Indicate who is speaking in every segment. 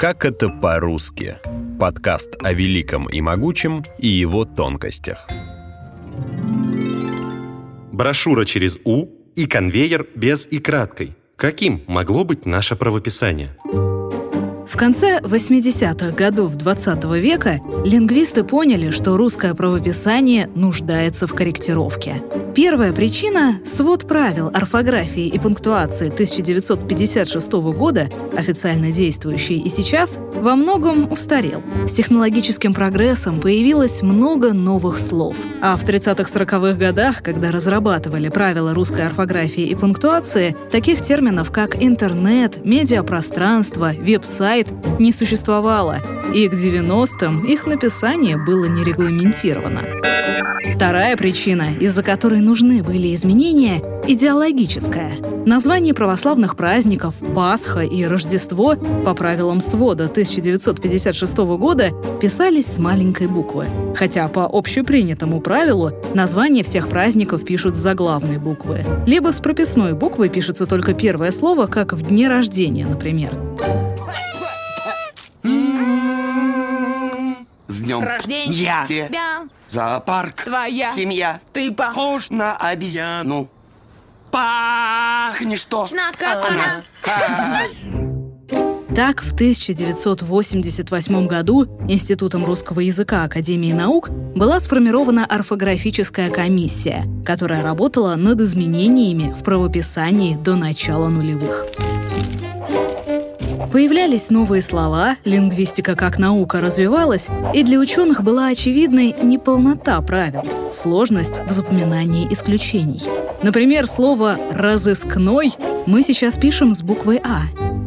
Speaker 1: Как это по-русски? Подкаст о великом и могучем и его тонкостях.
Speaker 2: Брошюра через «у» и конвейер без и краткой. Каким могло быть наше правописание?
Speaker 3: Конце 80-х годов 20 века лингвисты поняли, что русское правописание нуждается в корректировке. Первая причина – свод правил орфографии и пунктуации 1956 года, официально действующий и сейчас, во многом устарел. С технологическим прогрессом появилось много новых слов. А в 30-40-х годах, когда разрабатывали правила русской орфографии и пунктуации, таких терминов, как интернет, медиапространство, веб-сайт сайт не существовало, и к 90-м их написание было не регламентировано. Вторая причина, из-за которой нужны были изменения – идеологическая. Названия православных праздников Пасха и Рождество по правилам свода 1956 года писались с маленькой буквы. Хотя по общепринятому правилу названия всех праздников пишут с заглавной буквы. Либо с прописной буквы пишется только первое слово, как в дне рождения, например.
Speaker 4: Днем
Speaker 5: Рождения
Speaker 4: Те.
Speaker 5: тебя,
Speaker 4: Зоопарк.
Speaker 5: твоя,
Speaker 4: Семья.
Speaker 5: ты похож
Speaker 4: На обезьяну. Пахнешь что?
Speaker 5: на кота.
Speaker 3: Так, в 1988 году Институтом русского языка Академии наук была сформирована орфографическая комиссия, которая работала над изменениями в правописании до начала нулевых. Появлялись новые слова, лингвистика как наука развивалась, и для ученых была очевидной неполнота правил, сложность в запоминании исключений. Например, слово «разыскной» мы сейчас пишем с буквой «А»,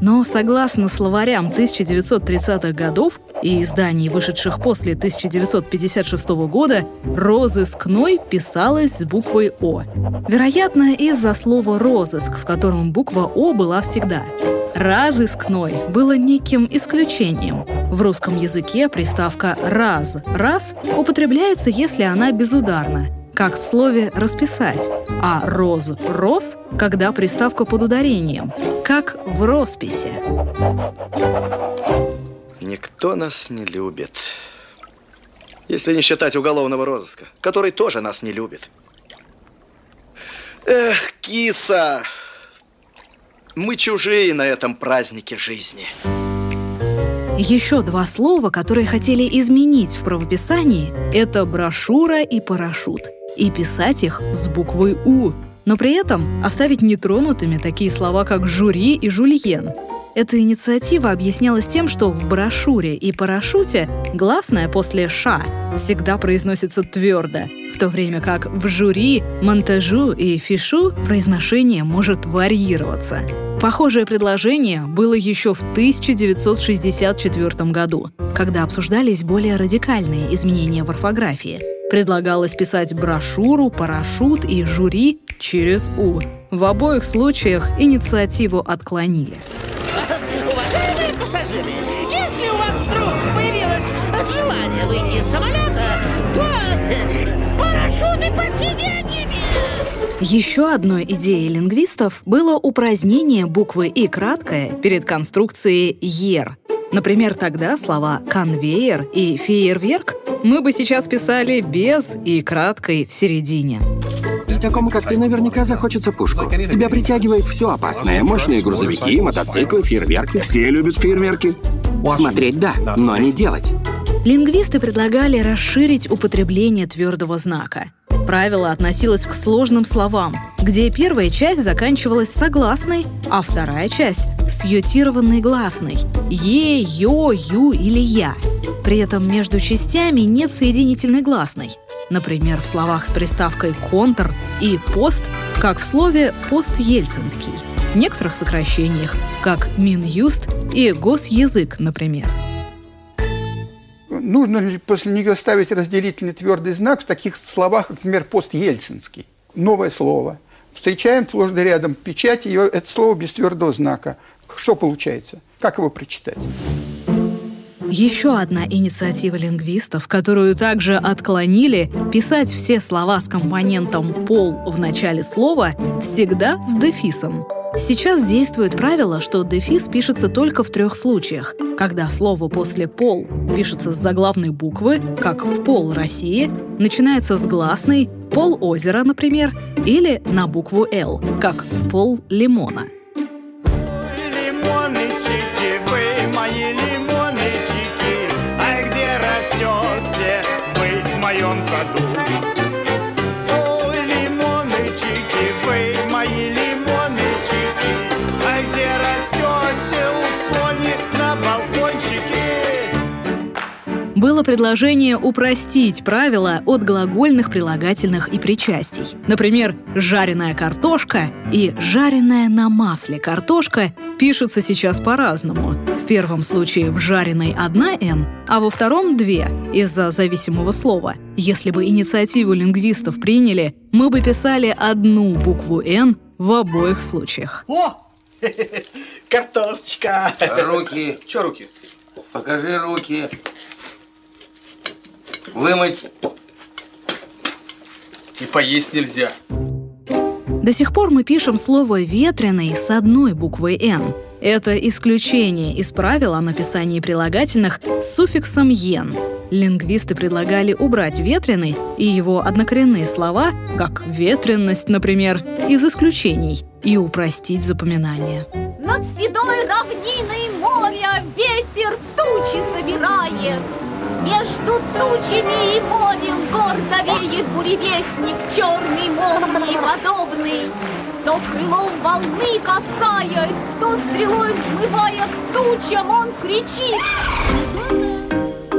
Speaker 3: но согласно словарям 1930-х годов и изданий, вышедших после 1956 года, «розыскной» писалось с буквой «О». Вероятно, из-за слова «розыск», в котором буква «О» была всегда. Разыскной было неким исключением. В русском языке приставка «раз» «раз» употребляется, если она безударна, как в слове «расписать», а «роз» «рос», когда приставка под ударением, как в росписи.
Speaker 6: Никто нас не любит. Если не считать уголовного розыска, который тоже нас не любит. Эх, киса! Мы чужие на этом празднике жизни.
Speaker 3: Еще два слова, которые хотели изменить в правописании, это брошюра и парашют. И писать их с буквой «У», но при этом оставить нетронутыми такие слова, как «жюри» и «жульен». Эта инициатива объяснялась тем, что в брошюре и парашюте гласное после «ша» всегда произносится твердо, в то время как в жюри, монтажу и фишу произношение может варьироваться. Похожее предложение было еще в 1964 году, когда обсуждались более радикальные изменения в орфографии. Предлагалось писать брошюру, парашют и жюри через «у». В обоих случаях инициативу отклонили.
Speaker 5: Уважаемые пассажиры, если у вас вдруг появилось желание выйти из самолета, то парашюты под сиденьями.
Speaker 3: Еще одной идеей лингвистов было упразднение буквы «и» краткое перед конструкцией «ер». Например, тогда слова «конвейер» и «фейерверк» мы бы сейчас писали без «и» краткой в середине.
Speaker 7: Такому, как ты, наверняка захочется пушку. Тебя притягивает все опасное. Мощные грузовики, мотоциклы, фейерверки. Все любят фейерверки. Смотреть – да, но не делать.
Speaker 3: Лингвисты предлагали расширить употребление твердого знака. Правило относилось к сложным словам, где первая часть заканчивалась согласной, а вторая часть – с йотированной гласной – е, ё, ю или я. При этом между частями нет соединительной гласной. Например, в словах с приставкой «контр» и «пост», как в слове «пост-ельцинский». В некоторых сокращениях, как «Минюст» и «госязык», например.
Speaker 8: Нужно ли после нее ставить разделительный твердый знак в таких словах, как, например, пост-ельцинский? Новое слово. Встречаем сплошь рядом печать, ее, это слово без твердого знака. Что получается? Как его прочитать?
Speaker 3: Еще одна инициатива лингвистов, которую также отклонили, писать все слова с компонентом «пол» в начале слова всегда с дефисом. Сейчас действует правило, что дефис пишется только в трех случаях. Когда слово после «пол» пишется с заглавной буквы, как в «пол России», начинается с гласной «пол озера», например, или на букву «Л», как «пол лимона». Предложение упростить правила от глагольных прилагательных и причастий. Например, «жареная картошка» и «жареная на масле картошка» пишутся сейчас по-разному. В первом случае в «жареной» одна «н», а во втором — две, из-за зависимого слова. Если бы инициативу лингвистов приняли, мы бы писали одну букву «н» в обоих случаях.
Speaker 4: О! Картошечка.
Speaker 9: Руки.
Speaker 4: Че руки?
Speaker 9: Покажи руки. Вымыть.
Speaker 4: И поесть нельзя.
Speaker 3: До сих пор мы пишем слово «ветреный» с одной буквой «н». Это исключение из правил о написании прилагательных с суффиксом «ен». Лингвисты предлагали убрать «ветреный» и его однокоренные слова, как «ветренность», например, из исключений, и упростить запоминание.
Speaker 10: Над седой равниной моря ветер тучи собирает. Между тучами и морем гордо веет буревестник, черный молнии подобный. То крылом волны касаясь, то стрелой взмывая к тучам, он кричит.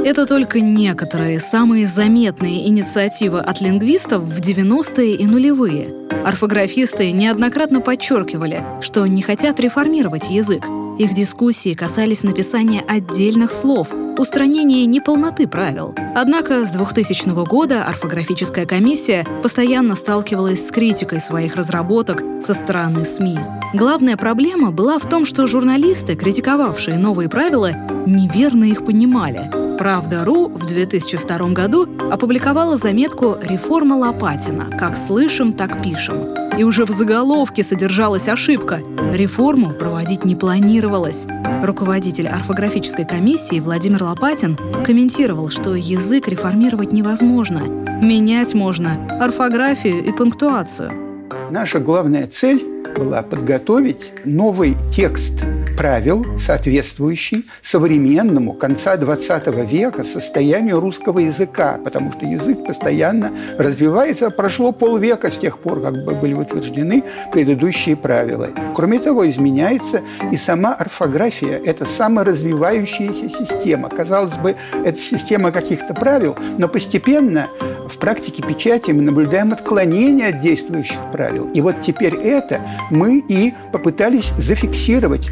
Speaker 3: Это только некоторые самые заметные инициативы от лингвистов в 90-е и нулевые. Орфографисты неоднократно подчеркивали, что не хотят реформировать язык. Их дискуссии касались написания отдельных слов, устранения неполноты правил. Однако с 2000 года орфографическая комиссия постоянно сталкивалась с критикой своих разработок со стороны СМИ. Главная проблема была в том, что журналисты, критиковавшие новые правила, неверно их понимали. «Правда.ру» в 2002 году опубликовала заметку «Реформа Лопатина. Как слышим, так пишем». И уже в заголовке содержалась ошибка. Реформу проводить не планировалось. Руководитель орфографической комиссии Владимир Лопатин комментировал, что язык реформировать невозможно. Менять можно орфографию и пунктуацию.
Speaker 8: Наша главная цель была подготовить новый текст правил, соответствующий современному конца XX века состоянию русского языка, потому что язык постоянно развивается. Прошло полвека с тех пор, как были утверждены предыдущие правила. Кроме того, изменяется и сама орфография. Это саморазвивающаяся система. Казалось бы, это система каких-то правил, но постепенно в практике печати мы наблюдаем отклонение от действующих правил. И вот теперь это мы и попытались зафиксировать.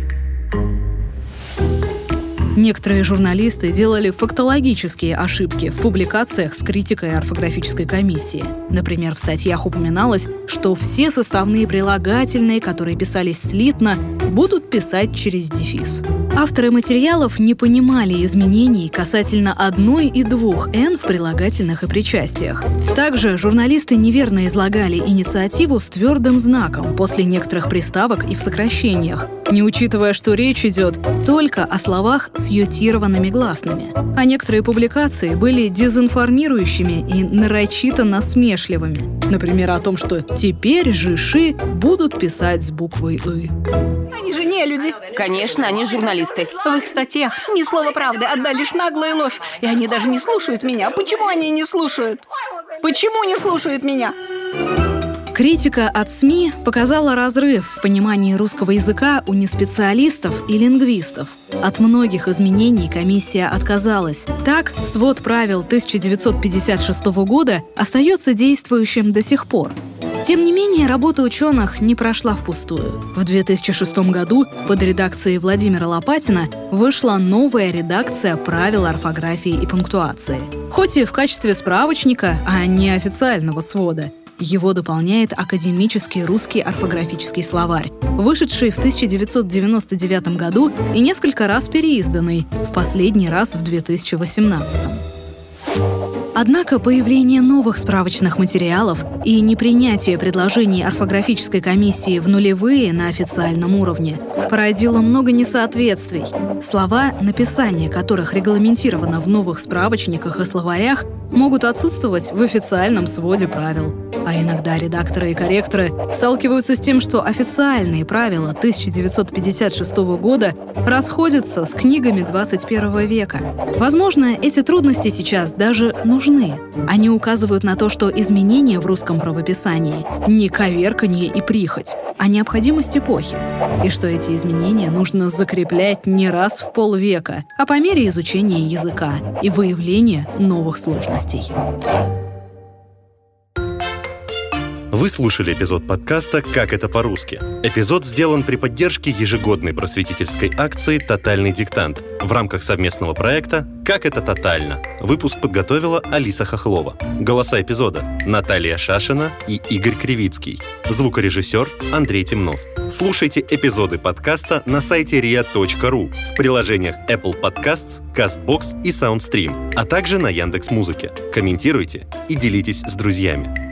Speaker 3: Некоторые журналисты делали фактологические ошибки в публикациях с критикой орфографической комиссии. Например, в статьях упоминалось, что все составные прилагательные, которые писались слитно, будут писать через дефис. Авторы материалов не понимали изменений касательно одной и двух «н» в прилагательных и причастиях. Также журналисты неверно излагали инициативу с твердым знаком после некоторых приставок и в сокращениях, не учитывая, что речь идет только о словах с ютированными гласными. А некоторые публикации были дезинформирующими и нарочито насмешливыми. Например, о том, что теперь жиши будут писать с буквой «ы».
Speaker 11: Они же не люди.
Speaker 12: Конечно, они журналисты.
Speaker 11: В их статьях ни слова правды, одна лишь наглая ложь. И они даже не слушают меня. Почему они не слушают? Почему не слушают меня?
Speaker 3: Критика от СМИ показала разрыв в понимании русского языка у неспециалистов и лингвистов. От многих изменений комиссия отказалась. Так, свод правил 1956 года остается действующим до сих пор. Тем не менее, работа ученых не прошла впустую. В 2006 году под редакцией Владимира Лопатина вышла новая редакция правил орфографии и пунктуации. Хоть и в качестве справочника, а не официального свода. Его дополняет академический русский орфографический словарь, вышедший в 1999 году и несколько раз переизданный, в последний раз в 2018. Однако появление новых справочных материалов и непринятие предложений орфографической комиссии в нулевые на официальном уровне породило много несоответствий. Слова, написание которых регламентировано в новых справочниках и словарях, могут отсутствовать в официальном своде правил. А иногда редакторы и корректоры сталкиваются с тем, что официальные правила 1956 года расходятся с книгами 21 века. Возможно, эти трудности сейчас даже нужны. Они указывают на то, что изменения в русском правописании не коверканье и прихоть, а необходимость эпохи, и что эти изменения нужно закреплять не раз в полвека, а по мере изучения языка и выявления новых сложностей.
Speaker 2: Вы слушали эпизод подкаста «Как это по-русски». Эпизод сделан при поддержке ежегодной просветительской акции «Тотальный диктант» в рамках совместного проекта «Как это тотально». Выпуск подготовила Алиса Хохлова. Голоса эпизода – Наталья Шашина и Игорь Кривицкий. Звукорежиссер Андрей Темнов. Слушайте эпизоды подкаста на сайте ria.ru в приложениях Apple Podcasts, CastBox и SoundStream, а также на Яндекс.Музыке. Комментируйте и делитесь с друзьями.